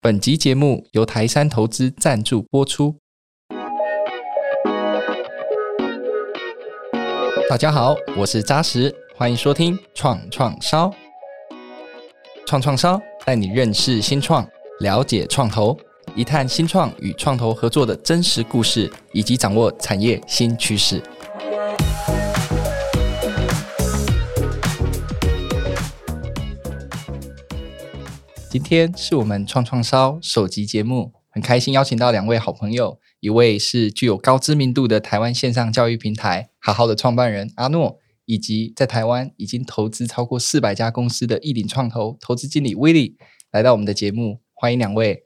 本集节目由台山投资赞助播出。大家好，我是扎实，欢迎收听创创烧。创创烧带你认识新创，了解创投，一探新创与创投合作的真实故事，以及掌握产业新趋势。今天是我们创创烧首集节目，很开心邀请到两位好朋友，一位是具有高知名度的台湾线上教育平台好好的创办人阿诺，以及在台湾已经投资超过四百家公司的亿鼎创投投资经理威利来到我们的节目，欢迎两位。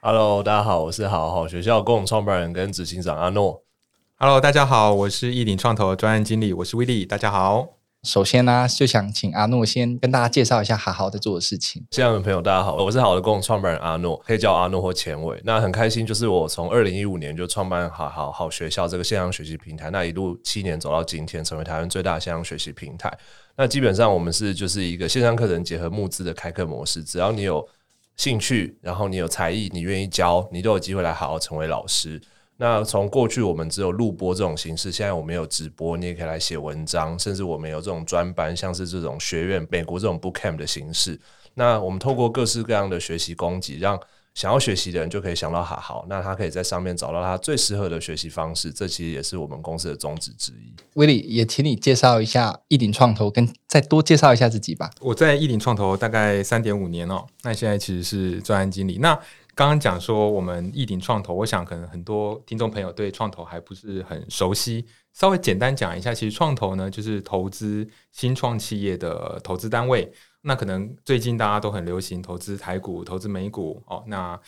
Hello，大家好，我是好好学校共同创办人跟执行长阿诺。Hello，大家好，我是亿鼎创投的专案经理，我是威利，大家好。首先呢、就想请阿诺先跟大家介绍一下好好的做的事情。这样的朋友，大家好，我是好的共同创办人阿诺，可以叫阿诺或前伟。那很开心，就是我从二零一五年就创办好好好学校这个线上学习平台，那一路七年走到今天，成为台湾最大的线上学习平台。那基本上我们是就是一个线上课程结合募资的开课模式，只要你有兴趣，然后你有才艺，你愿意教，你都有机会来好好成为老师。那从过去我们只有录播这种形式，现在我们有直播，你也可以来写文章，甚至我们有这种专班，像是这种学院、美国这种 bootcamp 的形式。那我们透过各式各样的学习供给，让想要学习的人就可以想到哈好，那他可以在上面找到他最适合的学习方式。这其实也是我们公司的宗旨之一。威利也请你介绍一下亿鼎创投，跟再多介绍一下自己吧。我在亿鼎创投大概三点五年哦，那现在其实是专案经理。那刚刚讲说我们亿鼎创投，我想可能很多听众朋友对创投还不是很熟悉，稍微简单讲一下，其实创投呢就是投资新创企业的投资单位。那可能最近大家都很流行投资台股、投资美股哦。那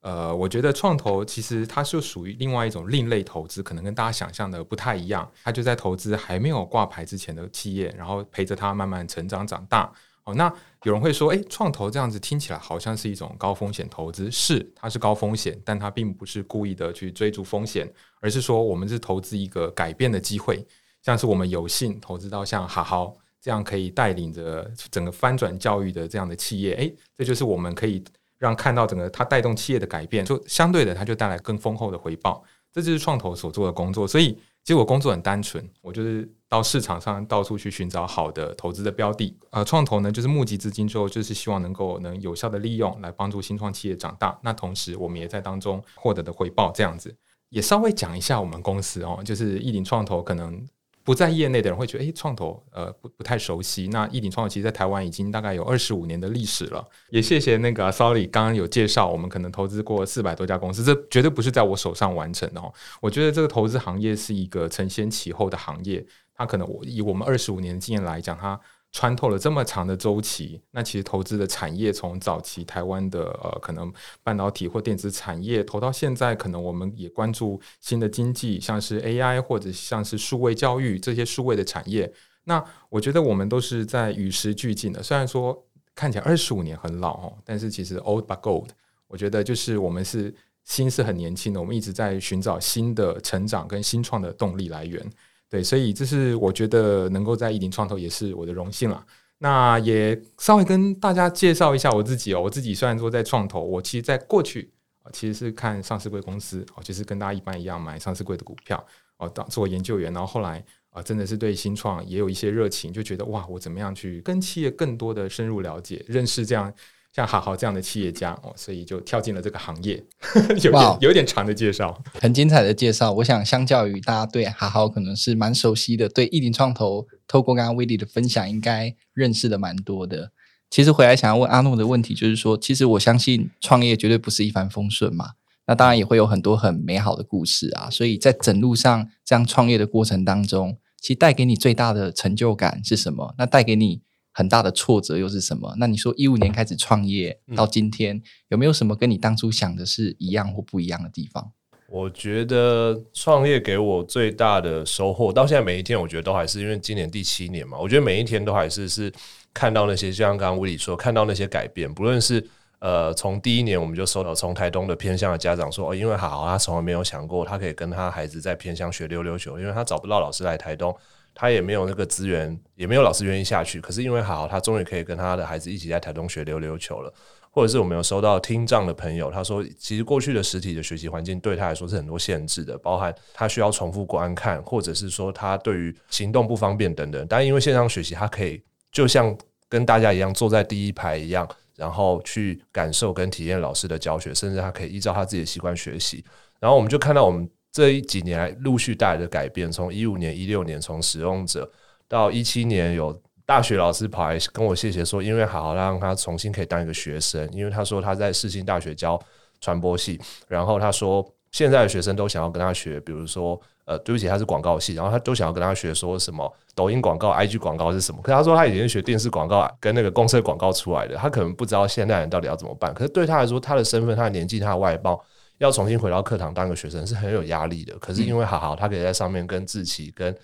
呃，我觉得创投其实它是属于另外一种另类投资，可能跟大家想象的不太一样。它就在投资还没有挂牌之前的企业，然后陪着它慢慢成长长大。哦，那有人会说，诶，创投这样子听起来好像是一种高风险投资，是，它是高风险，但它并不是故意的去追逐风险，而是说我们是投资一个改变的机会，像是我们有幸投资到像好好这样可以带领着整个翻转教育的这样的企业，诶，这就是我们可以让看到整个它带动企业的改变，就相对的它就带来更丰厚的回报，这就是创投所做的工作，所以。其实我工作很单纯，我就是到市场上到处去寻找好的投资的标的。呃，创投呢，就是募集资金之后，就是希望能够能有效的利用来帮助新创企业长大。那同时，我们也在当中获得的回报，这样子也稍微讲一下我们公司哦，就是亿鼎创投可能。不在业内的人会觉得，诶，创投呃不不太熟悉。那亿鼎创投其实，在台湾已经大概有二十五年的历史了。也谢谢那个 Sorry 刚刚有介绍，我们可能投资过四百多家公司，这绝对不是在我手上完成的哦。我觉得这个投资行业是一个承先启后的行业，它可能我以我们二十五年的经验来讲，它。穿透了这么长的周期，那其实投资的产业从早期台湾的呃可能半导体或电子产业投到现在，可能我们也关注新的经济，像是 AI 或者像是数位教育这些数位的产业。那我觉得我们都是在与时俱进的。虽然说看起来二十五年很老哦，但是其实 old but gold。我觉得就是我们是心是很年轻的，我们一直在寻找新的成长跟新创的动力来源。对，所以这是我觉得能够在亿鼎创投也是我的荣幸了。那也稍微跟大家介绍一下我自己哦。我自己虽然说在创投，我其实在过去，其实是看上市贵公司哦，就是跟大家一般一样买上市贵的股票哦，当做研究员。然后后来啊，真的是对新创也有一些热情，就觉得哇，我怎么样去跟企业更多的深入了解、认识这样。像好好这样的企业家哦，所以就跳进了这个行业，有点有点长的介绍，很精彩的介绍。我想相较于大家对好好可能是蛮熟悉的，对意林创投，透过刚刚威利的分享，应该认识的蛮多的。其实回来想要问阿诺的问题，就是说，其实我相信创业绝对不是一帆风顺嘛，那当然也会有很多很美好的故事啊。所以在整路上这样创业的过程当中，其实带给你最大的成就感是什么？那带给你很大的挫折又是什么？那你说一五年开始创业到今天，有没有什么跟你当初想的是一样或不一样的地方？我觉得创业给我最大的收获，到现在每一天，我觉得都还是因为今年第七年嘛，我觉得每一天都还是是看到那些，就像刚刚威利说，看到那些改变，不论是呃从第一年我们就收到从台东的偏乡的家长说，哦，因为好好，他从来没有想过他可以跟他孩子在偏乡学溜溜球，因为他找不到老师来台东。他也没有那个资源，也没有老师愿意下去。可是因为好，他终于可以跟他的孩子一起在台东学溜溜球了。或者是我们有收到听障的朋友，他说，其实过去的实体的学习环境对他来说是很多限制的，包含他需要重复观看，或者是说他对于行动不方便等等。但因为线上学习，他可以就像跟大家一样坐在第一排一样，然后去感受跟体验老师的教学，甚至他可以依照他自己的习惯学习。然后我们就看到我们这一几年来陆续带来的改变，从一五年、一六年从使用者到一七年有。大学老师跑来跟我谢谢说，因为好好让他重新可以当一个学生，因为他说他在世新大学教传播系，然后他说现在的学生都想要跟他学，比如说呃，对不起，他是广告系，然后他都想要跟他学说什么抖音广告、IG 广告是什么。可是他说他以前学电视广告跟那个公司广告出来的，他可能不知道现代人到底要怎么办。可是对他来说，他的身份、他的年纪、他的外貌，要重新回到课堂当个学生是很有压力的。可是因为好好，他可以在上面跟志奇跟。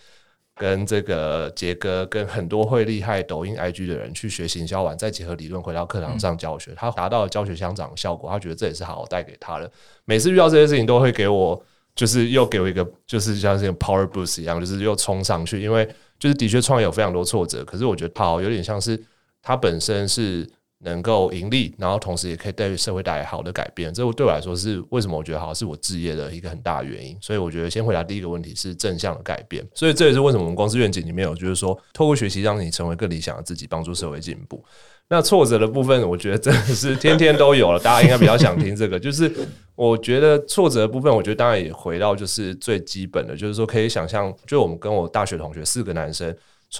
跟这个杰哥，跟很多会厉害抖音 IG 的人去学行销完，再结合理论回到课堂上教学，他达到了教学相长的效果。他觉得这也是好好带给他的。每次遇到这些事情，都会给我，就是又给我一个，就是像这个 power boost 一样，就是又冲上去。因为就是的确创业有非常多挫折，可是我觉得好有点像是他本身是。能够盈利，然后同时也可以对社会带来好的改变，这对我来说是为什么我觉得好是我置业的一个很大的原因。所以我觉得先回答第一个问题是正向的改变，所以这也是为什么我们公司愿景里面有就是说，透过学习让你成为更理想的自己，帮助社会进步。那挫折的部分，我觉得真的是天天都有了，大家应该比较想听这个。就是我觉得挫折的部分，我觉得当然也回到就是最基本的，就是说可以想象，就我们跟我大学同学四个男生，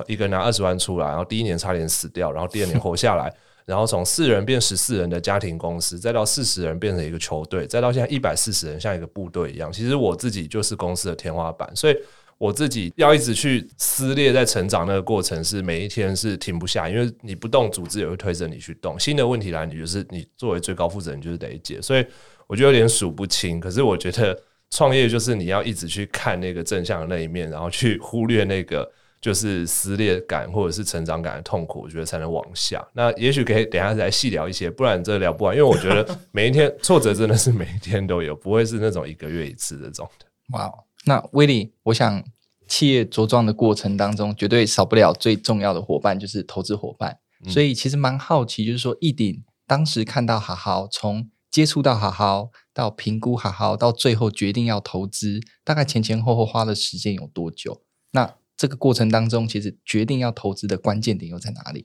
一个拿二十万出来，然后第一年差点死掉，然后第二年活下来。然后从四人变十四人的家庭公司，再到四十人变成一个球队，再到现在一百四十人像一个部队一样。其实我自己就是公司的天花板，所以我自己要一直去撕裂，在成长那个过程是每一天是停不下，因为你不动，组织也会推着你去动。新的问题来，你就是你作为最高负责人就是得解。所以我觉得有点数不清。可是我觉得创业就是你要一直去看那个正向的那一面，然后去忽略那个。就是撕裂感或者是成长感的痛苦，我觉得才能往下。那也许可以等一下再细聊一些，不然这聊不完。因为我觉得 每一天挫折真的是每一天都有，不会是那种一个月一次这种的。哇，wow，那威利，我想企业茁壮的过程当中，绝对少不了最重要的伙伴，就是投资伙伴。嗯。所以其实蛮好奇，就是说一鼎当时看到好好，从接触到好好，到评估好好，到最后决定要投资，大概前前后后花的时间有多久？那这个过程当中，其实决定要投资的关键点又在哪里？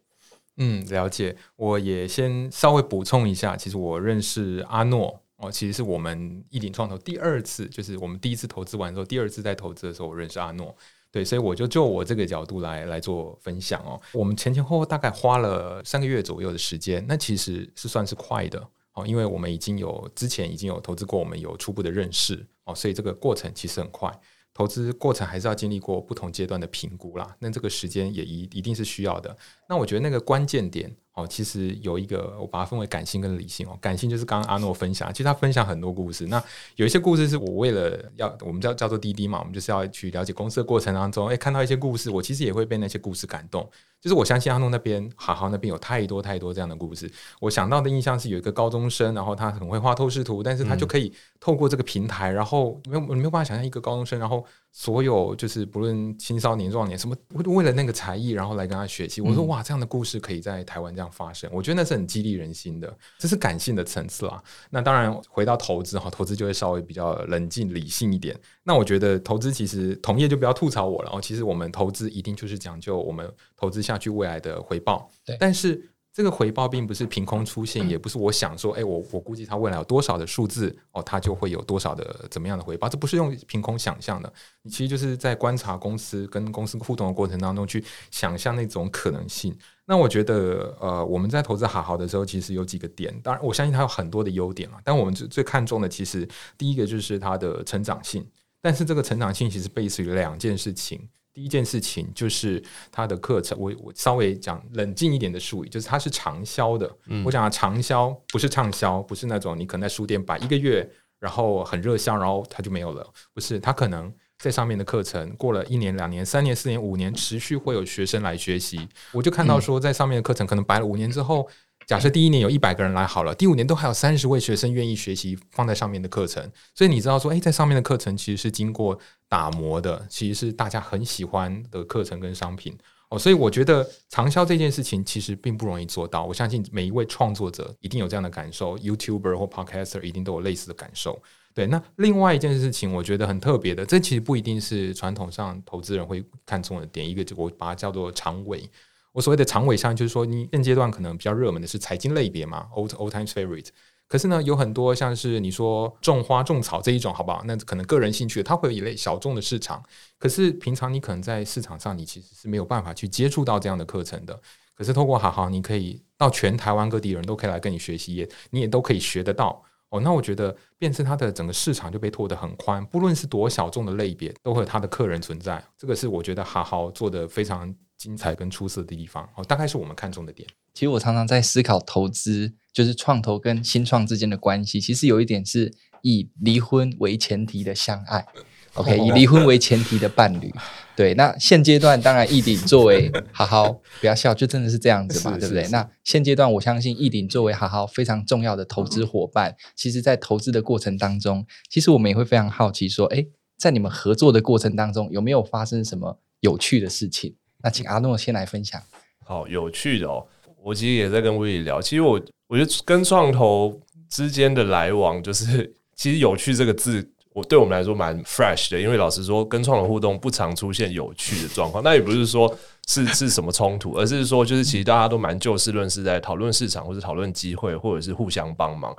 嗯，了解。我也先稍微补充一下，其实我认识阿诺哦，其实是我们一鼎创投第二次，就是我们第一次投资完之后，第二次再投资的时候，我认识阿诺。对，所以我就就我这个角度来来做分享哦。我们前前后后大概花了三个月左右的时间，那其实是算是快的哦，因为我们已经有之前已经有投资过，我们有初步的认识哦，所以这个过程其实很快。投资过程还是要经历过不同阶段的评估啦，那这个时间也一一定是需要的。那我觉得那个关键点哦，其实有一个，我把它分为感性跟理性哦。感性就是刚刚阿诺分享，其实他分享很多故事。那有一些故事是我为了要我们叫叫做滴滴嘛，我们就是要去了解公司的过程当中，诶，看到一些故事，我其实也会被那些故事感动。就是我相信阿诺那边，好好那边有太多太多这样的故事。我想到的印象是有一个高中生，然后他很会画透视图，但是他就可以透过这个平台，然后没有没有办法想象一个高中生，然后所有就是不论青少年、壮年什么，为了那个才艺，然后来跟他学习。我说哇，这样的故事可以在台湾这样发生，我觉得那是很激励人心的，这是感性的层次啦。那当然回到投资哈，投资就会稍微比较冷静理性一点。那我觉得投资其实同业就不要吐槽我了哦，其实我们投资一定就是讲究我们投资下去未来的回报。对，但是这个回报并不是凭空出现，也不是我想说，哎，我我估计它未来有多少的数字哦，它就会有多少的怎么样的回报，这不是用凭空想象的，你其实就是在观察公司跟公司互动的过程当中去想象那种可能性。那我觉得，呃，我们在投资好好的时候，其实有几个点，当然我相信它有很多的优点嘛，但我们最最看重的，其实第一个就是它的成长性。但是这个成长性其实背离于两件事情。第一件事情就是它的课程，我我稍微讲冷静一点的术语，就是它是长销的。嗯、我讲的长销不是畅销，不是那种你可能在书店摆一个月，然后很热销，然后它就没有了。不是，它可能在上面的课程过了一年、两年、三年、四年、五年，持续会有学生来学习。我就看到说，在上面的课程可能摆了五年之后。假设第一年有一百个人来好了，第五年都还有三十位学生愿意学习放在上面的课程，所以你知道说，诶，在上面的课程其实是经过打磨的，其实是大家很喜欢的课程跟商品。哦，所以我觉得长销这件事情其实并不容易做到。我相信每一位创作者一定有这样的感受，YouTuber 或 Podcaster 一定都有类似的感受。对，那另外一件事情，我觉得很特别的，这其实不一定是传统上投资人会看重的点。一个，就我把它叫做长尾。我所谓的长尾上，就是说你现阶段可能比较热门的是财经类别嘛，old old times favorite。可是呢，有很多像是你说种花种草这一种，好不好？那可能个人兴趣，它会有一类小众的市场。可是平常你可能在市场上，你其实是没有办法去接触到这样的课程的。可是透过好好，你可以到全台湾各地人都可以来跟你学习，也你也都可以学得到哦。那我觉得，变成它的整个市场就被拓得很宽，不论是多小众的类别，都会有它的客人存在。这个是我觉得好好做得非常精彩跟出色的地方哦，大概是我们看中的点。其实我常常在思考投资，就是创投跟新创之间的关系。其实有一点是以离婚为前提的相爱，OK，以离婚为前提的伴侣。对，那现阶段当然，易鼎作为 好好不要笑，就真的是这样子嘛，对不对？那现阶段我相信易鼎作为好好非常重要的投资伙伴，其实在投资的过程当中，其实我们也会非常好奇说，哎，在你们合作的过程当中，有没有发生什么有趣的事情？那请阿诺先来分享。好，有趣的哦。我其实也在跟威利聊，其实我我觉得跟创投之间的来往，就是其实“有趣”这个字，我对我们来说蛮 fresh 的，因为老实说，跟创投互动不常出现有趣的状况。那也不是说是是什么冲突，而是说就是其实大家都蛮就事论事，在讨论市场，或者讨论机会，或者是互相帮忙。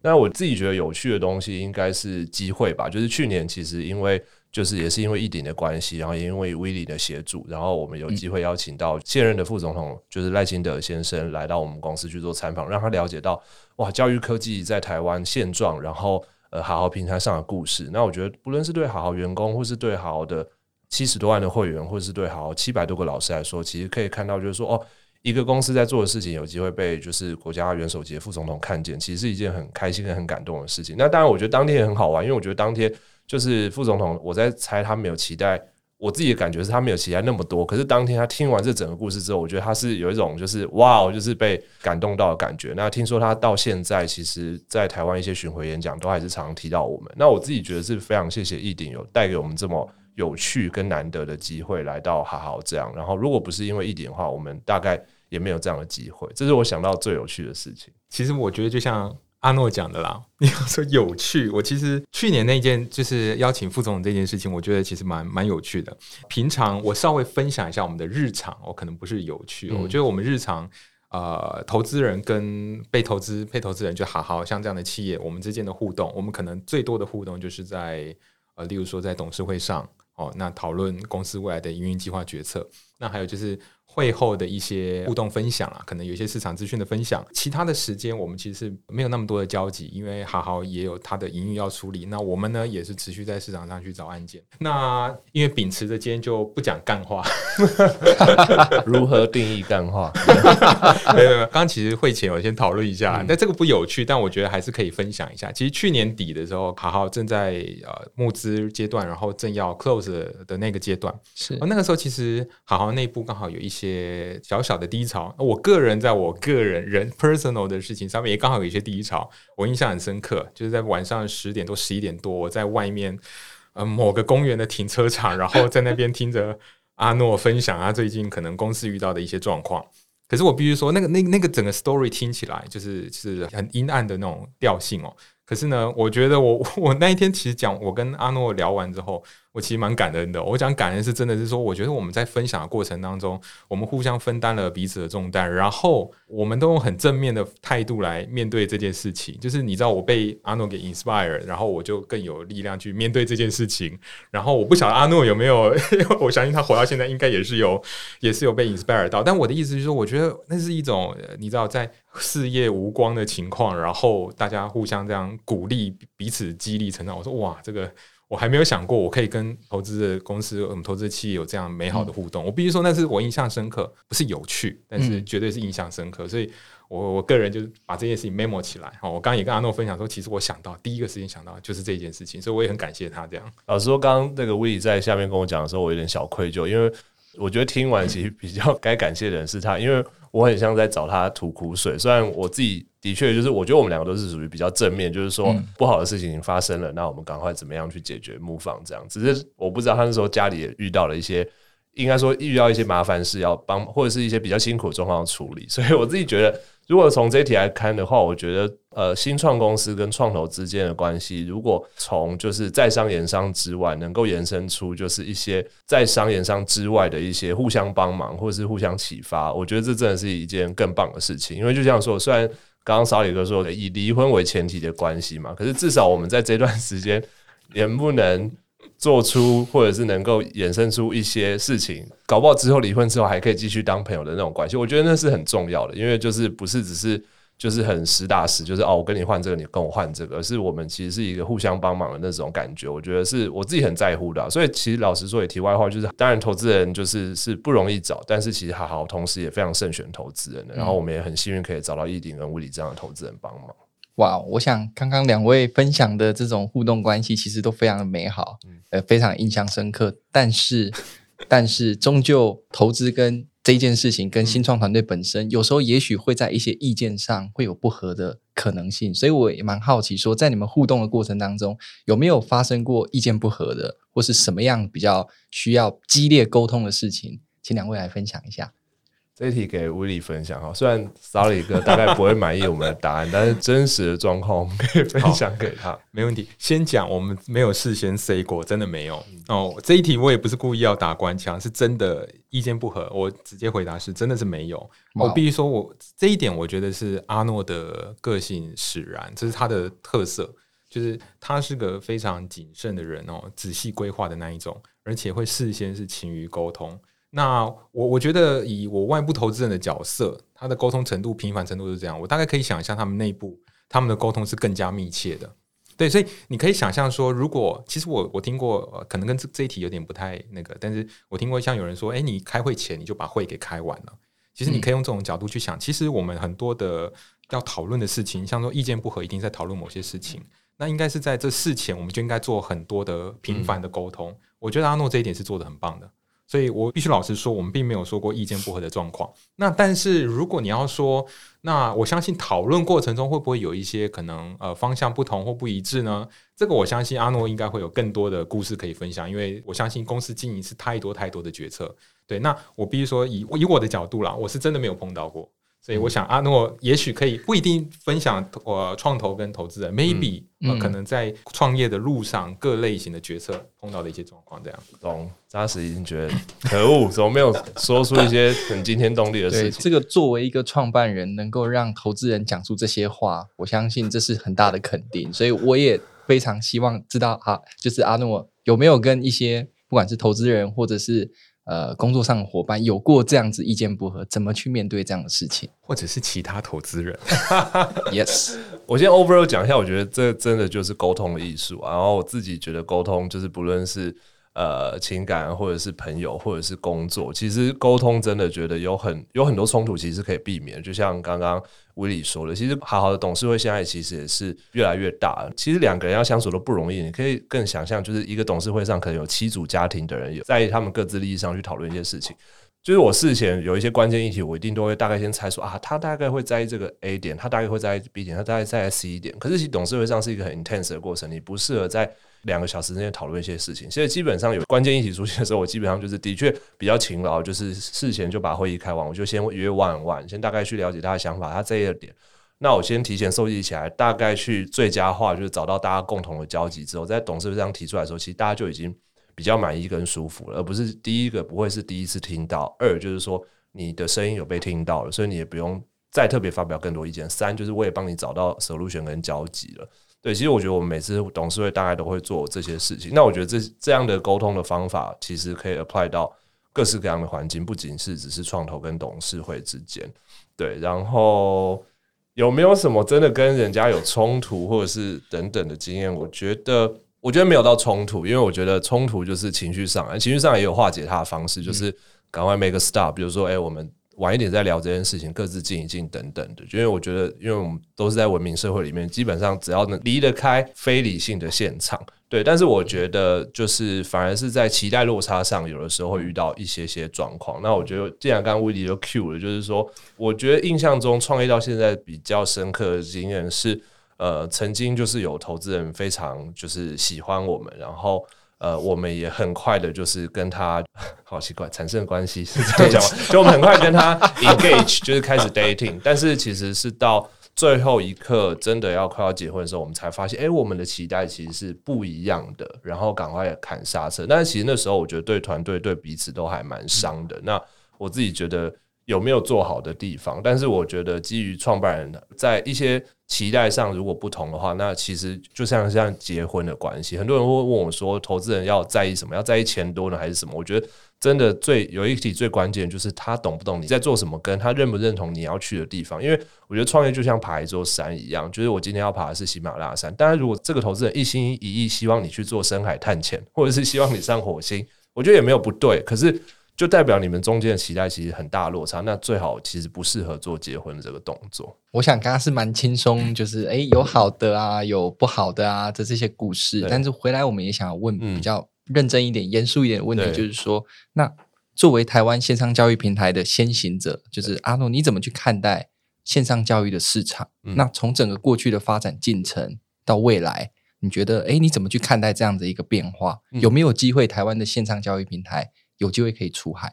那我自己觉得有趣的东西，应该是机会吧。就是去年其实因为。就是也是因为一鼎的关系，然后也因为威利的协助，然后我们有机会邀请到现任的副总统，就是赖清德先生来到我们公司去做参访，让他了解到哇，教育科技在台湾现状，然后呃，好好平台上的故事。那我觉得，不论是对好好员工，或是对好好的七十多万的会员，或是对好好七百多个老师来说，其实可以看到，就是说哦，一个公司在做的事情，有机会被就是国家元首级副总统看见，其实是一件很开心、很感动的事情。那当然，我觉得当天也很好玩，因为我觉得当天。就是副总统，我在猜他没有期待，我自己的感觉是他没有期待那么多。可是当天他听完这整个故事之后，我觉得他是有一种就是哇，就是被感动到的感觉。那听说他到现在，其实在台湾一些巡回演讲都还是常提到我们。那我自己觉得是非常谢谢奕鼎有带给我们这么有趣跟难得的机会来到好好这样。然后如果不是因为奕鼎的话，我们大概也没有这样的机会。这是我想到最有趣的事情。其实我觉得就像。阿诺讲的啦，你要说有趣，我其实去年那件就是邀请副总这件事情，我觉得其实蛮蛮有趣的。平常我稍微分享一下我们的日常，我可能不是有趣，嗯、我觉得我们日常呃，投资人跟被投资、被投资人就好好像这样的企业，我们之间的互动，我们可能最多的互动就是在呃，例如说在董事会上哦，那讨论公司未来的营运计划决策，那还有就是。会后的一些互动分享啊，可能有一些市场资讯的分享。其他的时间我们其实是没有那么多的交集，因为好好也有他的营运要处理。那我们呢也是持续在市场上去找案件。那因为秉持着今天就不讲干话，如何定义干话？没 有没有，刚刚其实会前我先讨论一下，但这个不有趣，但我觉得还是可以分享一下。其实去年底的时候，好好正在呃募资阶段，然后正要 close 的那个阶段，是那个时候其实好好内部刚好有一些。些小小的低潮，我个人在我个人人 personal 的事情上面也刚好有一些低潮，我印象很深刻，就是在晚上十点多十一点多，我在外面呃某个公园的停车场，然后在那边听着阿诺分享他最近可能公司遇到的一些状况。可是我必须说，那个那那个整个 story 听起来就是是很阴暗的那种调性哦。可是呢，我觉得我 我那一天其实讲，我跟阿诺聊完之后。我其实蛮感恩的。我讲感恩是真的是说，我觉得我们在分享的过程当中，我们互相分担了彼此的重担，然后我们都用很正面的态度来面对这件事情。就是你知道，我被阿诺给 inspire，然后我就更有力量去面对这件事情。然后我不晓得阿诺有没有，我相信他活到现在应该也是有，也是有被 inspire 到。但我的意思就是说，我觉得那是一种你知道，在事业无光的情况，然后大家互相这样鼓励彼此，激励成长。我说哇，这个。我还没有想过，我可以跟投资的公司、我们投资的企业有这样美好的互动。嗯、我必须说，那是我印象深刻，不是有趣，但是绝对是印象深刻。嗯、所以我我个人就是把这件事情 memo 起来。我刚刚也跟阿诺分享说，其实我想到第一个事情想到就是这件事情，所以我也很感谢他这样。老实说，刚刚那个 Willy 在下面跟我讲的时候，我有点小愧疚，因为我觉得听完其实比较该感谢的人是他，因为我很像在找他吐苦水。虽然我自己。的确，就是我觉得我们两个都是属于比较正面，就是说不好的事情已经发生了，嗯、那我们赶快怎么样去解决？move on 这样。只是我不知道他那时候家里也遇到了一些应该说遇到一些麻烦事要帮，或者是一些比较辛苦的状况要处理。所以我自己觉得，如果从这一题来看的话，我觉得呃，新创公司跟创投之间的关系，如果从就是在商言商之外，能够延伸出就是一些在商言商之外的一些互相帮忙，或是互相启发，我觉得这真的是一件更棒的事情。因为就像说，虽然刚刚小李哥说的以离婚为前提的关系嘛，可是至少我们在这段时间能不能做出，或者是能够衍生出一些事情，搞不好之后离婚之后还可以继续当朋友的那种关系，我觉得那是很重要的，因为就是不是只是。就是很实打实，就是哦，我跟你换这个，你跟我换这个，而是我们其实是一个互相帮忙的那种感觉。我觉得是我自己很在乎的。所以其实老实说，也题外话，就是当然投资人就是是不容易找，但是其实好好同时也非常慎选投资人的。然后我们也很幸运可以找到易鼎跟物理这样的投资人帮忙。哇，我想刚刚两位分享的这种互动关系，其实都非常的美好，呃，非常印象深刻。但是，但是终究投资跟这件事情跟新创团队本身，有时候也许会在一些意见上会有不合的可能性，所以我也蛮好奇，说在你们互动的过程当中，有没有发生过意见不合的，或是什么样比较需要激烈沟通的事情？请两位来分享一下。这一题给 Willy 分享哈，虽然 Sully 哥大概不会满意我们的答案，但是真实的状况我们可以分享给他，没问题。先讲我们没有事先 say 过，真的没有哦。这一题我也不是故意要打官腔，是真的意见不合，我直接回答是真的是没有。我必须说我这一点，我觉得是阿诺的个性使然，这是他的特色，就是他是个非常谨慎的人哦，仔细规划的那一种，而且会事先是勤于沟通。那我我觉得以我外部投资人的角色，他的沟通程度、频繁程度是这样，我大概可以想象他们内部他们的沟通是更加密切的。对，所以你可以想象说，如果其实我我听过，可能跟这这一题有点不太那个，但是我听过像有人说，哎，你开会前你就把会给开完了。其实你可以用这种角度去想，其实我们很多的要讨论的事情，像说意见不合，一定在讨论某些事情，那应该是在这事前我们就应该做很多的频繁的沟通。我觉得阿诺这一点是做得很棒的。所以我必须老实说，我们并没有说过意见不合的状况。那但是如果你要说，那我相信讨论过程中会不会有一些可能呃方向不同或不一致呢？这个我相信阿诺应该会有更多的故事可以分享，因为我相信公司经营是太多太多的决策。对，那我必须说以以我的角度啦，我是真的没有碰到过。所以我想阿诺也许可以不一定分享我创投跟投资人，maybe、嗯呃、可能在创业的路上各类型的决策碰到的一些状况这样。懂，扎实已经觉得可恶，怎么没有说出一些很惊天动地的事情？对，这个作为一个创办人，能够让投资人讲出这些话，我相信这是很大的肯定。所以我也非常希望知道啊，就是阿诺有没有跟一些不管是投资人或者是。呃，工作上的伙伴有过这样子意见不合，怎么去面对这样的事情，或者是其他投资人？Yes，我先 overall 讲一下，我觉得这真的就是沟通的艺术。然后我自己觉得沟通就是不论是。呃，情感或者是朋友或者是工作，其实沟通真的觉得有很有很多冲突，其实可以避免。就像刚刚 Willy 说的，其实好好的董事会现在其实也是越来越大。其实两个人要相处都不容易，你可以更想象，就是一个董事会上可能有七组家庭的人，有在他们各自利益上去讨论一些事情。就是我事前有一些关键议题，我一定都会大概先猜说啊，他大概会在意这个 A 点，他大概会在意 B 点，他大概在意 C 点。可是其实董事会上是一个很 intense 的过程，你不适合在。两个小时之内讨论一些事情，所以基本上有关键议题出现的时候，我基本上就是的确比较勤劳，就是事前就把会议开完，我就先约万万先大概去了解他的想法，他这一点，那我先提前收集起来，大概去最佳化，就是找到大家共同的交集之后，在董事会上提出来的时候，其实大家就已经比较满意跟舒服了，而不是第一个不会是第一次听到，二就是说你的声音有被听到了，所以你也不用再特别发表更多意见，三就是我也帮你找到 solution 跟交集了。对，其实我觉得我们每次董事会大概都会做这些事情。那我觉得这这样的沟通的方法，其实可以 apply 到各式各样的环境，不仅是只是创投跟董事会之间。对，然后有没有什么真的跟人家有冲突，或者是等等的经验？我觉得，我觉得没有到冲突，因为我觉得冲突就是情绪上，情绪上也有化解它的方式，就是赶快 make a stop。比如说，哎，我们。晚一点再聊这件事情，各自静一静等等的。因为我觉得，因为我们都是在文明社会里面，基本上只要能离得开非理性的现场，对。但是我觉得，就是反而是在期待落差上，有的时候会遇到一些些状况。那我觉得，既然刚刚 Willy 就 Q 了，就是说，我觉得印象中创业到现在比较深刻的经验是，呃，曾经就是有投资人非常就是喜欢我们，然后。呃，我们也很快的，就是跟他 好奇怪产生关系 是这样讲吗？就我们很快跟他 engage，就是开始 dating，但是其实是到最后一刻，真的要快要结婚的时候，我们才发现，哎、欸，我们的期待其实是不一样的，然后赶快砍刹车。但是其实那时候，我觉得对团队、对彼此都还蛮伤的。那我自己觉得。有没有做好的地方？但是我觉得，基于创办人在一些期待上如果不同的话，那其实就像像结婚的关系，很多人会问我说，投资人要在意什么？要在意钱多呢，还是什么？我觉得真的最有一题最关键就是他懂不懂你在做什么，跟他认不认同你要去的地方。因为我觉得创业就像爬一座山一样，就是我今天要爬的是喜马拉雅山。当然，如果这个投资人一心一意希望你去做深海探险，或者是希望你上火星，我觉得也没有不对。可是。就代表你们中间的期待其实很大落差，那最好其实不适合做结婚的这个动作。我想刚刚是蛮轻松，就是哎、欸，有好的啊，有不好的啊的这些故事。但是回来我们也想要问比较认真一点、严肃一点的问题，就是说，那作为台湾线上教育平台的先行者，就是阿诺，你怎么去看待线上教育的市场？那从整个过去的发展进程到未来，你觉得哎、欸，你怎么去看待这样的一个变化？有没有机会台湾的线上教育平台？有机会可以出海，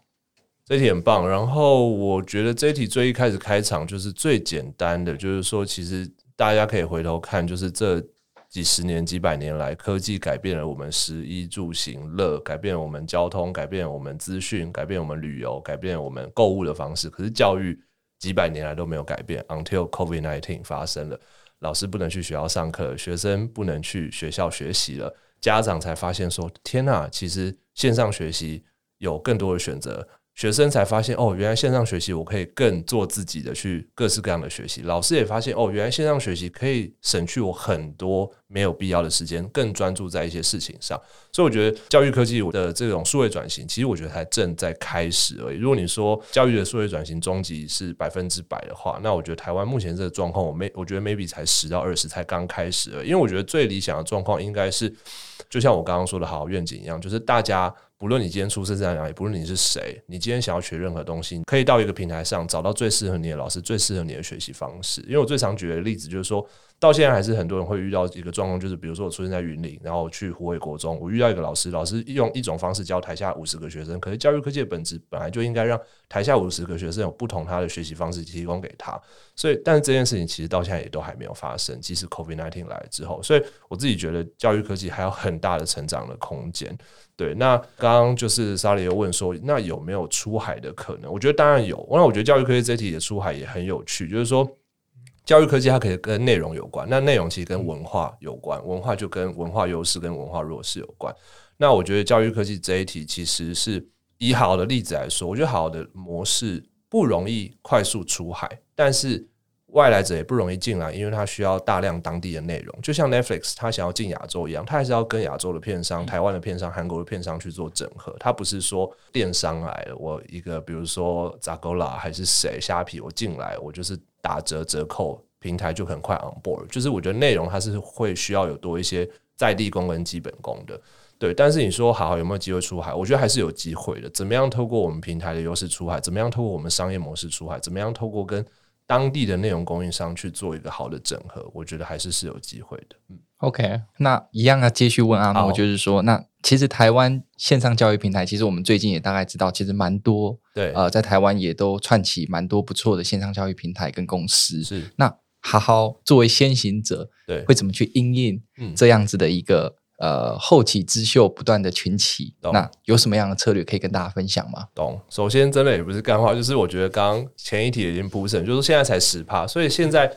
这题很棒。然后我觉得这题最一开始开场就是最简单的，就是说，其实大家可以回头看，就是这几十年、几百年来，科技改变了我们食衣住行乐，改变我们交通，改变我们资讯，改变我们旅游，改变我们购物的方式。可是教育几百年来都没有改变，until COVID-19 发生了，老师不能去学校上课，学生不能去学校学习了，家长才发现说：天哪，其实线上学习。有更多的选择，学生才发现哦，原来线上学习我可以更做自己的去各式各样的学习。老师也发现哦，原来线上学习可以省去我很多没有必要的时间，更专注在一些事情上。所以我觉得教育科技的这种数位转型，其实我觉得还正在开始而已。如果你说教育的数位转型终极是百分之百的话，那我觉得台湾目前这个状况，我没我觉得 maybe 才十到二十，才刚开始而已。因为我觉得最理想的状况应该是，就像我刚刚说的好愿景一样，就是大家。不论你今天出生在哪里，不论你是谁，你今天想要学任何东西，可以到一个平台上找到最适合你的老师，最适合你的学习方式。因为我最常举的例子就是说。到现在还是很多人会遇到一个状况，就是比如说我出生在云林，然后去虎尾国中，我遇到一个老师，老师用一种方式教台下五十个学生，可是教育科技的本质本来就应该让台下五十个学生有不同他的学习方式提供给他，所以但是这件事情其实到现在也都还没有发生，即使 COVID-19 来之后，所以我自己觉得教育科技还有很大的成长的空间。对，那刚刚就是莎莉又问说，那有没有出海的可能？我觉得当然有，那我觉得教育科技这题的出海也很有趣，就是说。教育科技它可以跟内容有关，那内容其实跟文化有关，文化就跟文化优势跟文化弱势有关。那我觉得教育科技这一题其实是以好的例子来说，我觉得好的模式不容易快速出海，但是外来者也不容易进来，因为它需要大量当地的内容。就像 Netflix 它想要进亚洲一样，它还是要跟亚洲的片商、台湾的片商、韩国的片商去做整合。它不是说电商来了，我一个比如说 Zalora 还是谁虾皮，我进来我就是。打折折扣平台就很快 on board，就是我觉得内容它是会需要有多一些在地功跟基本功的，对。但是你说好好有没有机会出海？我觉得还是有机会的。怎么样透过我们平台的优势出海？怎么样透过我们商业模式出海？怎么样透过跟当地的内容供应商去做一个好的整合？我觉得还是是有机会的。嗯，OK，那一样要继续问阿莫，就是说那。其实台湾线上教育平台，其实我们最近也大概知道，其实蛮多，对，呃，在台湾也都串起蛮多不错的线上教育平台跟公司。是，那好好作为先行者，对，会怎么去应应这样子的一个、嗯、呃后起之秀不断的群起？那有什么样的策略可以跟大家分享吗？懂。首先，真的也不是干话，就是我觉得刚刚前一题已经铺陈，就是现在才十趴，所以现在。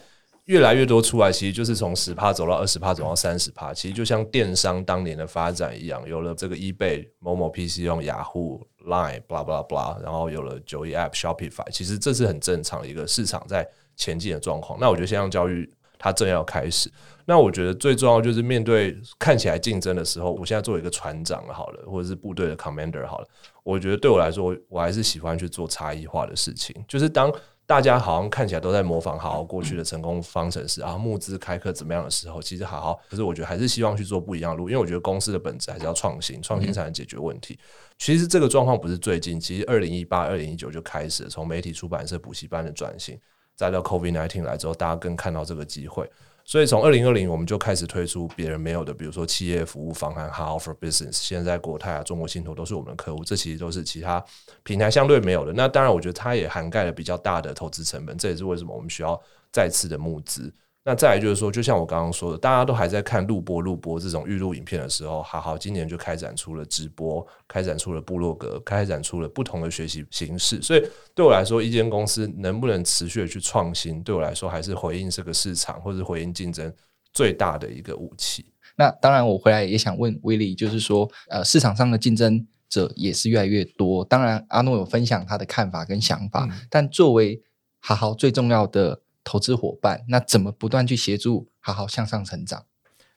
越来越多出来，其实就是从十趴走到二十趴，走到三十趴。其实就像电商当年的发展一样，有了这个 eBay、某某 PC 用、雅虎、Line、blah blah blah，然后有了九一 App、Shopify。其实这是很正常的一个市场在前进的状况。那我觉得线上教育它正要开始。那我觉得最重要就是面对看起来竞争的时候，我现在作为一个船长好了，或者是部队的 Commander 好了。我觉得对我来说，我还是喜欢去做差异化的事情，就是当。大家好像看起来都在模仿好好过去的成功方程式啊，募资开课怎么样的时候，其实好好，可是我觉得还是希望去做不一样的路，因为我觉得公司的本质还是要创新，创新才能解决问题。其实这个状况不是最近，其实二零一八、二零一九就开始了，从媒体出版社补习班的转型，再到 COVID-19 来之后，大家更看到这个机会。所以从二零二零我们就开始推出别人没有的，比如说企业服务方案 h o w for Business，现在国泰啊、中国信托都是我们的客户，这其实都是其他平台相对没有的。那当然，我觉得它也涵盖了比较大的投资成本，这也是为什么我们需要再次的募资。那再来就是说，就像我刚刚说的，大家都还在看录播、录播这种预录影片的时候，Hahow 今年就开展出了直播，开展出了部落格，开展出了不同的学习形式。所以对我来说，一间公司能不能持续的去创新，对我来说还是回应这个市场或者回应竞争最大的一个武器。那当然，我回来也想问威利，就是说，呃，市场上的竞争者也是越来越多。当然，阿诺有分享他的看法跟想法，嗯、但作为 Hahow 最重要的。投资伙伴，那怎么不断去协助 Hahow 向上成长？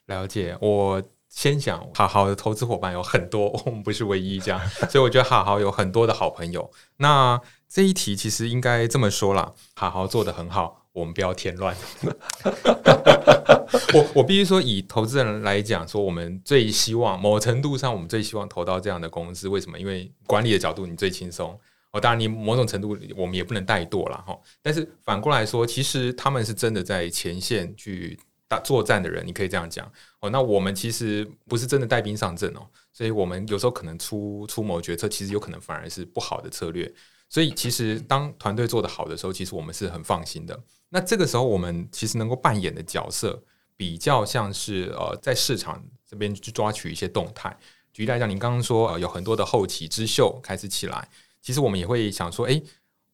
了解，我先讲 Hahow 的投资伙伴有很多，我们不是唯一这样，所以我觉得 Hahow 有很多的好朋友。那这一题其实应该这么说啦，Hahow 做得很好，我们不要添乱。我我必须说，以投资人来讲，说我们最希望，某程度上，我们最希望投到这样的公司。为什么？因为管理的角度，你最轻松。哦，当然，你某种程度我们也不能怠惰了哈。但是反过来说，其实他们是真的在前线去打作战的人，你可以这样讲哦。那我们其实不是真的带兵上阵哦，所以我们有时候可能出出谋决策，其实有可能反而是不好的策略。所以其实当团队做得好的时候，其实我们是很放心的。那这个时候，我们其实能够扮演的角色，比较像是呃，在市场这边去抓取一些动态。举例来讲，您刚刚说呃，有很多的后起之秀开始起来。其实我们也会想说，诶，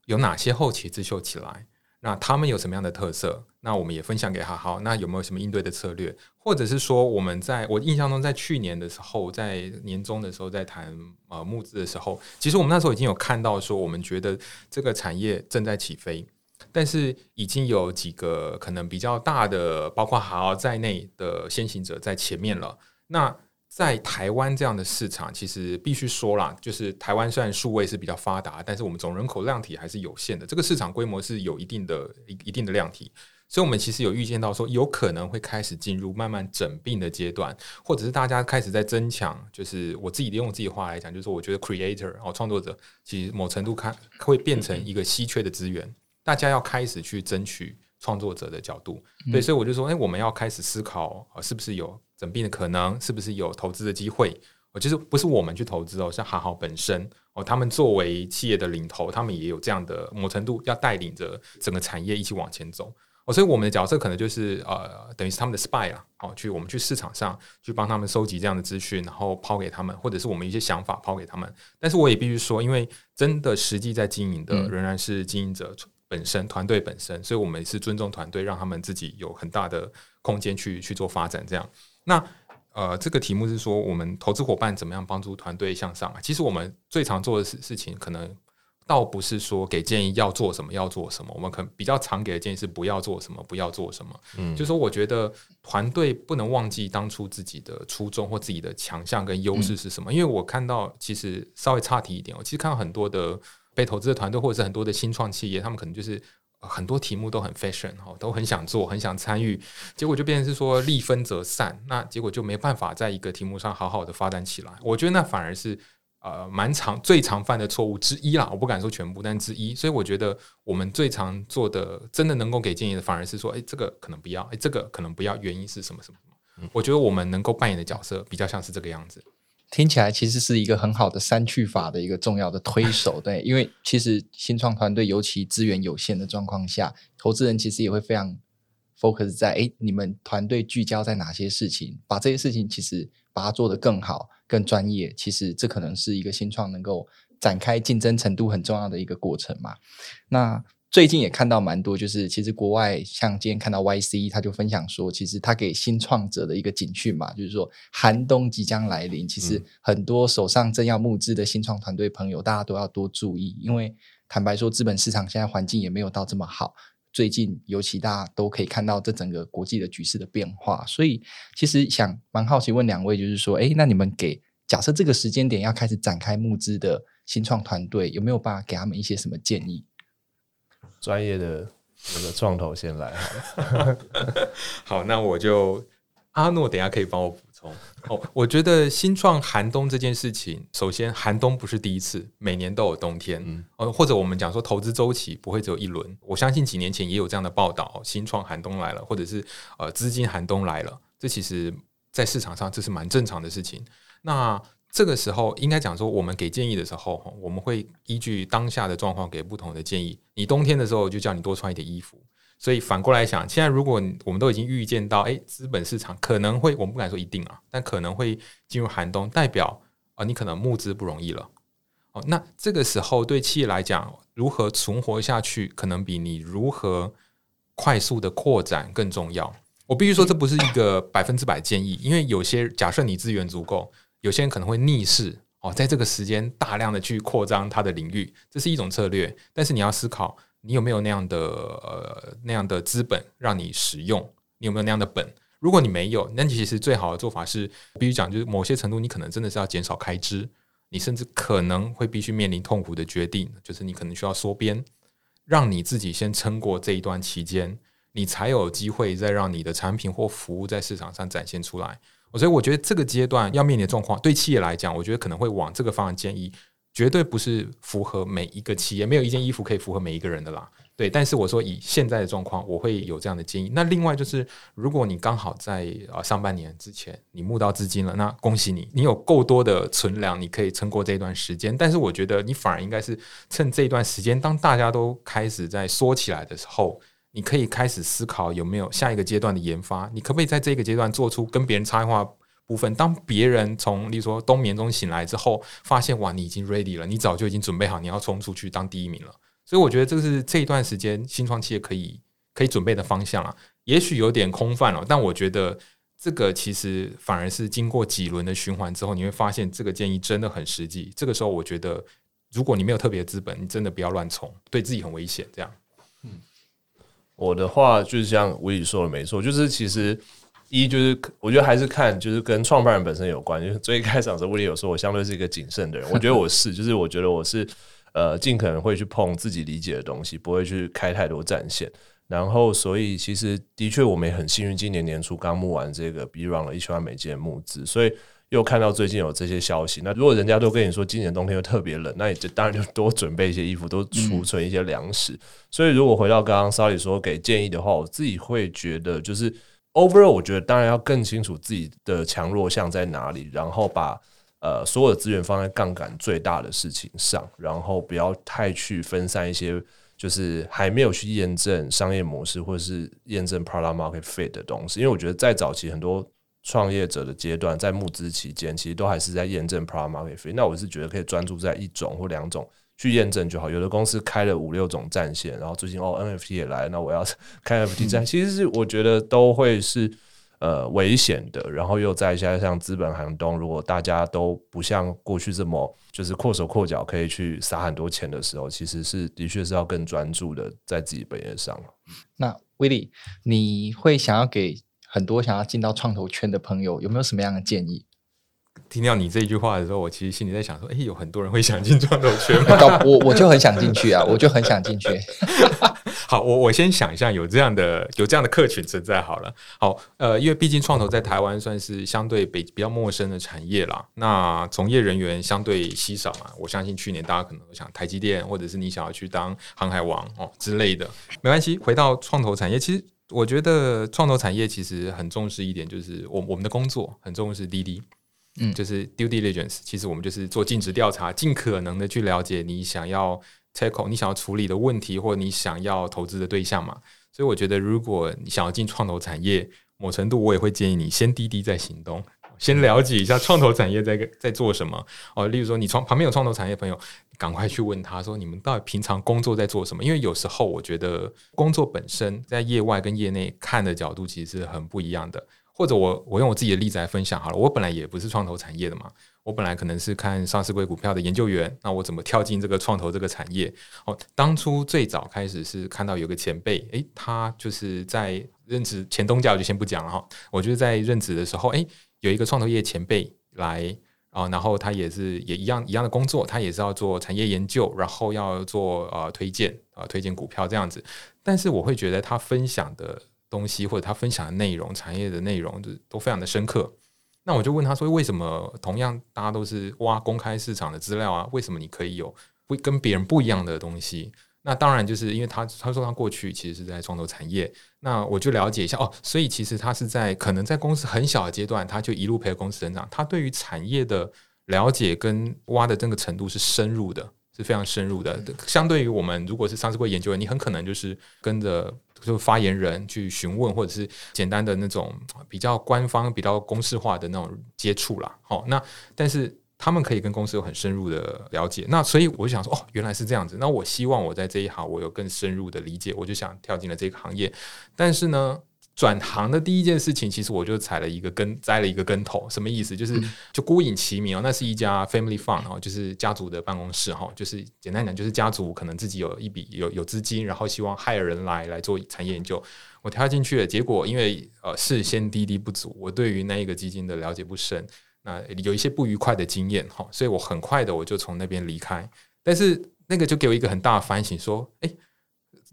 有哪些后起之秀起来？那他们有什么样的特色？那我们也分享给他。好。那有没有什么应对的策略？或者是说，我们在我印象中，在去年的时候，在年终的时候，在谈呃募资的时候，其实我们那时候已经有看到说，我们觉得这个产业正在起飞，但是已经有几个可能比较大的，包括好在内的先行者在前面了。那在台湾这样的市场，其实必须说啦，就是台湾虽然数位是比较发达，但是我们总人口量体还是有限的。这个市场规模是有一定的、一一定的量体，所以我们其实有预见到说，有可能会开始进入慢慢整病的阶段，或者是大家开始在增强。就是我自己用自己话来讲，就是我觉得 creator 哦，创作者其实某程度看会变成一个稀缺的资源，大家要开始去争取创作者的角度。对，所以我就说，哎，我们要开始思考啊，是不是有。整并的可能是不是有投资的机会？哦，就是不是我们去投资哦，是 Hahow 本身哦，他们作为企业的领头，他们也有这样的某程度要带领着整个产业一起往前走哦，所以我们的角色可能就是呃，等于是他们的 spy 啊，哦，去我们去市场上去帮他们收集这样的资讯，然后抛给他们，或者是我们一些想法抛给他们。但是我也必须说，因为真的实际在经营的仍然是经营者本身、团队本身，所以我们是尊重团队，让他们自己有很大的空间去去做发展，这样。那呃，这个题目是说，我们投资伙伴怎么样帮助团队向上啊？其实我们最常做的事事情，可能倒不是说给建议要做什么要做什么，我们可能比较常给的建议是不要做什么不要做什么。嗯，就是说我觉得团队不能忘记当初自己的初衷或自己的强项跟优势是什么。嗯，因为我看到，其实稍微岔题一点，我其实看到很多的被投资的团队或者是很多的新创企业，他们可能就是。很多题目都很 fashion 哈，都很想做，很想参与，结果就变成是说利分则散，那结果就没办法在一个题目上好好的发展起来。我觉得那反而是呃蛮常最常犯的错误之一啦，我不敢说全部，但之一。所以我觉得我们最常做的，真的能够给建议的，反而是说，哎，这个可能不要，哎，这个可能不要，原因是什么什么什么？我觉得我们能够扮演的角色，比较像是这个样子。听起来其实是一个很好的三去法的一个重要的推手，对，因为其实新创团队尤其资源有限的状况下，投资人其实也会非常 focus 在，哎，你们团队聚焦在哪些事情，把这些事情其实把它做得更好、更专业，其实这可能是一个新创能够展开竞争程度很重要的一个过程嘛。那最近也看到蛮多，就是其实国外像今天看到 YC，他就分享说，其实他给新创者的一个警讯嘛，就是说寒冬即将来临。其实很多手上正要募资的新创团队朋友，大家都要多注意，因为坦白说，资本市场现在环境也没有到这么好。最近尤其大家都可以看到这整个国际的局势的变化，所以其实想蛮好奇问两位，就是说，哎，那你们给假设这个时间点要开始展开募资的新创团队，有没有办法给他们一些什么建议？专业的那个创投先来 好那我就阿诺，等下可以帮我补充。哦，我觉得新创寒冬这件事情，首先寒冬不是第一次，每年都有冬天。嗯，呃，或者我们讲说投资周期不会只有一轮，我相信几年前也有这样的报道，新创寒冬来了，或者是呃资金寒冬来了，这其实在市场上这是蛮正常的事情。那这个时候应该讲说，我们给建议的时候，我们会依据当下的状况给不同的建议。你冬天的时候就叫你多穿一点衣服。所以反过来想，现在如果我们都已经预见到，哎，资本市场可能会，我们不敢说一定啊，但可能会进入寒冬，代表啊，你可能募资不容易了。哦，那这个时候对企业来讲，如何存活下去，可能比你如何快速的扩展更重要。我必须说，这不是一个百分之百建议，因为有些假设你资源足够，有些人可能会逆势哦，在这个时间大量的去扩张它的领域，这是一种策略，但是你要思考。你有没有那样的呃那样的资本让你使用？你有没有那样的本？如果你没有，那其实最好的做法是，必须讲就是某些程度，你可能真的是要减少开支，你甚至可能会必须面临痛苦的决定，就是你可能需要缩编，让你自己先撑过这一段期间，你才有机会再让你的产品或服务在市场上展现出来。所以我觉得这个阶段要面临的状况，对企业来讲，我觉得可能会往这个方向建议。绝对不是符合每一个企业，没有一件衣服可以符合每一个人的啦。对，但是我说以现在的状况，我会有这样的建议。那另外就是，如果你刚好在啊上半年之前你募到资金了，那恭喜你，你有够多的存粮，你可以撑过这段时间。但是我觉得你反而应该是趁这段时间，当大家都开始在缩起来的时候，你可以开始思考有没有下一个阶段的研发，你可不可以在这个阶段做出跟别人差异化？部分，当别人从例如说冬眠中醒来之后，发现哇，你已经 ready 了，你早就已经准备好，你要冲出去当第一名了。所以我觉得这是这一段时间新创企业可以可以准备的方向啊。也许有点空泛了，但我觉得这个其实反而是经过几轮的循环之后，你会发现这个建议真的很实际。这个时候，我觉得如果你没有特别资本，你真的不要乱冲，对自己很危险。这样，我的话就是像 Willy 说的没错，就是其实。一就是我觉得还是看就是跟创办人本身有关，就是最开始的时候，Willy 有说我相对是一个谨慎的人，我觉得我是，就是我觉得我是呃尽可能会去碰自己理解的东西，不会去开太多战线。然后所以其实的确我们也很幸运，今年年初刚募完这个 B round 了一千万美金的募资，所以又看到最近有这些消息。那如果人家都跟你说今年冬天又特别冷，那你就当然就多准备一些衣服，多储存一些粮食。所以如果回到刚刚 Sally 说给建议的话，我自己会觉得就是。Overall，我觉得当然要更清楚自己的强弱项在哪里，然后把呃所有的资源放在杠杆最大的事情上，然后不要太去分散一些就是还没有去验证商业模式或者是验证 product market fit 的东西。因为我觉得在早期很多创业者的阶段，在募资期间，其实都还是在验证 product market fit。那我是觉得可以专注在一种或两种。去验证就好。有的公司开了五六种战线，然后最近哦 NFT 也来，那我要 开 NFT 战，其实是我觉得都会是呃危险的。然后又在现在像资本寒冬，如果大家都不像过去这么就是阔手阔脚可以去撒很多钱的时候，其实是的确是要更专注的在自己本业上。那 Willy，你会想要给很多想要进到创投圈的朋友有没有什么样的建议？听到你这一句话的时候，我其实心里在想说，哎，有很多人会想进创投圈吗？我我就很想进去啊，我就很想进去。好，我我先想一下，有这样的有这样的客群存在好了。好，呃，因为毕竟创投在台湾算是相对比比较陌生的产业啦，那从业人员相对稀少嘛。我相信去年大家可能都想台积电，或者是你想要去当航海王哦之类的，没关系。回到创投产业，其实我觉得创投产业其实很重视一点，就是我我们的工作很重视滴滴。嗯，就是 due diligence，其实我们就是做尽职调查，尽可能的去了解你想要 tackle 你想要处理的问题，或你想要投资的对象嘛。所以我觉得，如果你想要进创投产业，某程度我也会建议你先滴滴再行动，先了解一下创投产业在在做什么。哦，例如说你创旁边有创投产业朋友，赶快去问他说，你们到底平常工作在做什么？因为有时候我觉得工作本身在业外跟业内看的角度其实是很不一样的。或者我我用我自己的例子来分享好了，我本来也不是创投产业的嘛，我本来可能是看上市柜股票的研究员，那我怎么跳进这个创投这个产业？哦，当初最早开始是看到有个前辈，诶，他就是在任职前东家，我就先不讲了哈。我就是在任职的时候，诶，有一个创投业前辈来啊，然后他也是也一样一样的工作，他也是要做产业研究，然后要做呃推荐啊推荐股票这样子，但是我会觉得他分享的。东西或者他分享的内容，产业的内容就都非常的深刻，那我就问他说，为什么同样大家都是挖公开市场的资料啊，为什么你可以有会跟别人不一样的东西？那当然就是因为他他说他过去其实是在创投产业，那我就了解一下哦，所以其实他是在可能在公司很小的阶段，他就一路陪着公司成长，他对于产业的了解跟挖的这个程度是深入的，是非常深入的。相对于我们如果是上市会研究员，你很可能就是跟着就发言人去询问，或者是简单的那种比较官方、比较公式化的那种接触啦。好，那但是。他们可以跟公司有很深入的了解，那所以我就想说，哦，原来是这样子。那我希望我在这一行我有更深入的理解，我就想跳进了这个行业。但是呢，转行的第一件事情，其实我就踩了一个跟栽了一个跟头。什么意思？就是就孤影其名哦，那是一家 family fund 哦，就是家族的办公室哈，就是简单讲，就是家族可能自己有一笔有有资金，然后希望 hire 人来来做产业研究。我跳进去了，结果因为呃事先滴滴不足，我对于那一个基金的了解不深。那有一些不愉快的经验哈，所以我很快的我就从那边离开。但是那个就给我一个很大的反省，说，诶。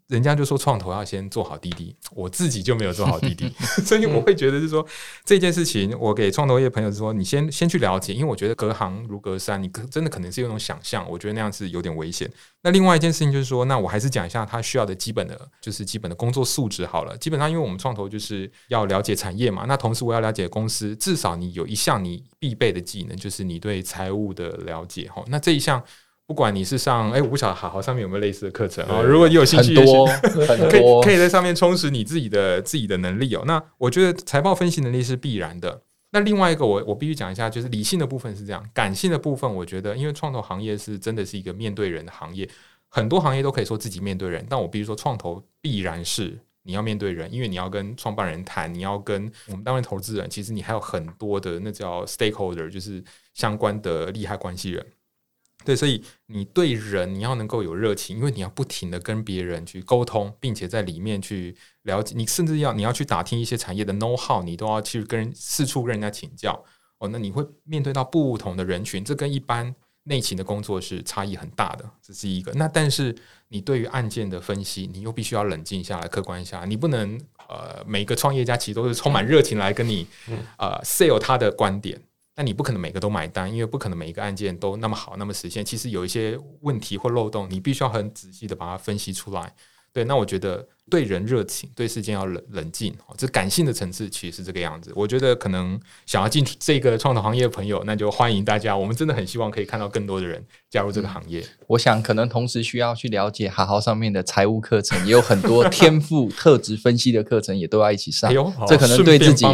人家就说创投要先做好滴滴，我自己就没有做好滴滴，所以我会觉得是说这件事情，我给创投业朋友说，你先先去了解，因为我觉得隔行如隔山，你真的可能是有种想象，我觉得那样是有点危险。那另外一件事情就是说，那我还是讲一下他需要的基本的，就是基本的工作素质好了。基本上，因为我们创投就是要了解产业嘛，那同时我要了解公司，至少你有一项你必备的技能，就是你对财务的了解哈。那这一项。不管你是上，哎、欸，我不晓得好好上面有没有类似的课程啊？如果你有兴趣，很多 很多可以可以在上面充实你自己的自己的能力哦。那我觉得财报分析能力是必然的。那另外一个我，我我必须讲一下，就是理性的部分是这样，感性的部分，我觉得因为创投行业是真的是一个面对人的行业，很多行业都可以说自己面对人，但我必须说，创投必然是你要面对人，因为你要跟创办人谈，你要跟我们单位投资人，其实你还有很多的那叫 stakeholder，就是相关的利害关系人。对，所以你对人你要能够有热情，因为你要不停的跟别人去沟通，并且在里面去了解，你甚至要你要去打听一些产业的 know how，你都要去跟人四处跟人家请教哦。那你会面对到不同的人群，这跟一般内勤的工作是差异很大的，这是一个。那但是你对于案件的分析，你又必须要冷静下来，客观下来，你不能呃每个创业家其实都是充满热情来跟你呃 sell 他的观点。那你不可能每个都买单，因为不可能每一个案件都那么好，那么实现。其实有一些问题或漏洞，你必须要很仔细的把它分析出来。对，那我觉得对人热情，对事件要冷冷静，这感性的层次其实是这个样子。我觉得可能想要进这个创投行业的朋友，那就欢迎大家。我们真的很希望可以看到更多的人加入这个行业。嗯、我想可能同时需要去了解好好上面的财务课程，也有很多天赋 特质分析的课程，也都要一起上。哎、这可能对自己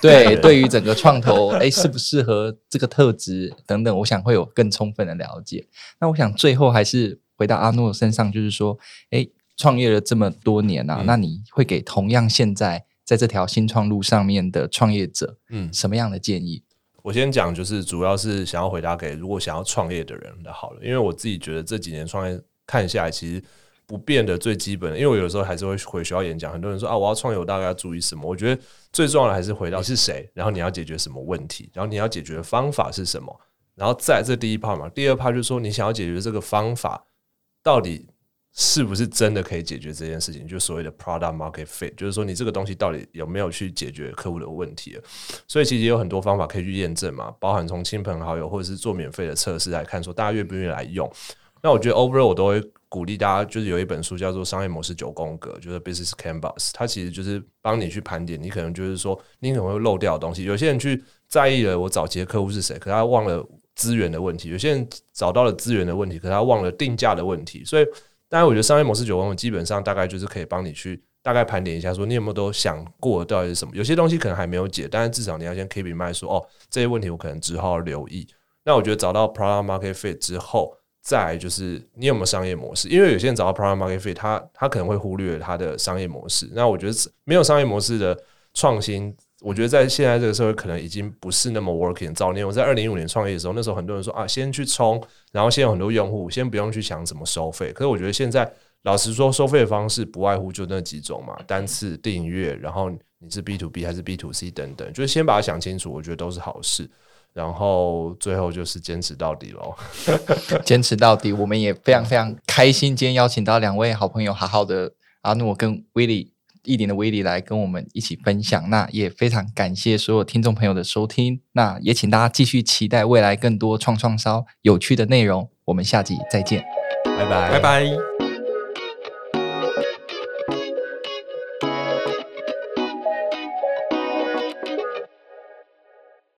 对 对于整个创投，哎，适不适合这个特质等等，我想会有更充分的了解。那我想最后还是回到阿诺身上，就是说，哎。创业了这么多年啊，嗯、那你会给同样现在在这条新创路上面的创业者，嗯，什么样的建议？我先讲，就是主要是想要回答给如果想要创业的人的好了，因为我自己觉得这几年创业看下来，其实不变的最基本的，因为我有时候还是会回学校演讲，很多人说啊，我要创业，我大概要注意什么？我觉得最重要的还是回到是谁，然后你要解决什么问题，然后你要解决的方法是什么，然后再这第一 part 嘛，第二 part 就是说你想要解决这个方法到底。是不是真的可以解决这件事情？就所谓的 product market fit，就是说你这个东西到底有没有去解决客户的问题？所以其实有很多方法可以去验证嘛，包含从亲朋好友或者是做免费的测试来看，说大家愿不愿意来用。那我觉得 overall 我都会鼓励大家，就是有一本书叫做《商业模式九宫格》，就是 Business Canvas，它其实就是帮你去盘点，你可能就是说你可能会漏掉的东西。有些人去在意了我早期的客户是谁，可他忘了资源的问题；有些人找到了资源的问题，可他忘了定价的问题。所以当然，我觉得商业模式九宫格基本上大概就是可以帮你去大概盘点一下，说你有没有都想过到底是什么？有些东西可能还没有解，但是至少你要先 keep in mind 说，哦，这些问题我可能之后留意。那我觉得找到 product market fit 之后，再就是你有没有商业模式？因为有些人找到 product market fit，他他可能会忽略他的商业模式。那我觉得没有商业模式的创新。我觉得在现在这个社会，可能已经不是那么 working。早年我在二零一五年创业的时候，那时候很多人说啊，先去冲，然后先有很多用户，先不用去想怎么收费。可是我觉得现在，老实说，收费的方式不外乎就那几种嘛，单次订阅，然后你是 B to B 还是 B to C 等等，就是先把它想清楚，我觉得都是好事。然后最后就是坚持到底喽，坚持到底。我们也非常非常开心，今天邀请到两位好朋友，好好的阿诺跟威利。亿鼎的威力来跟我们一起分享。那也非常感谢所有听众朋友的收听。那也请大家继续期待未来更多创创烧有趣的内容。我们下集再见，拜拜，拜拜。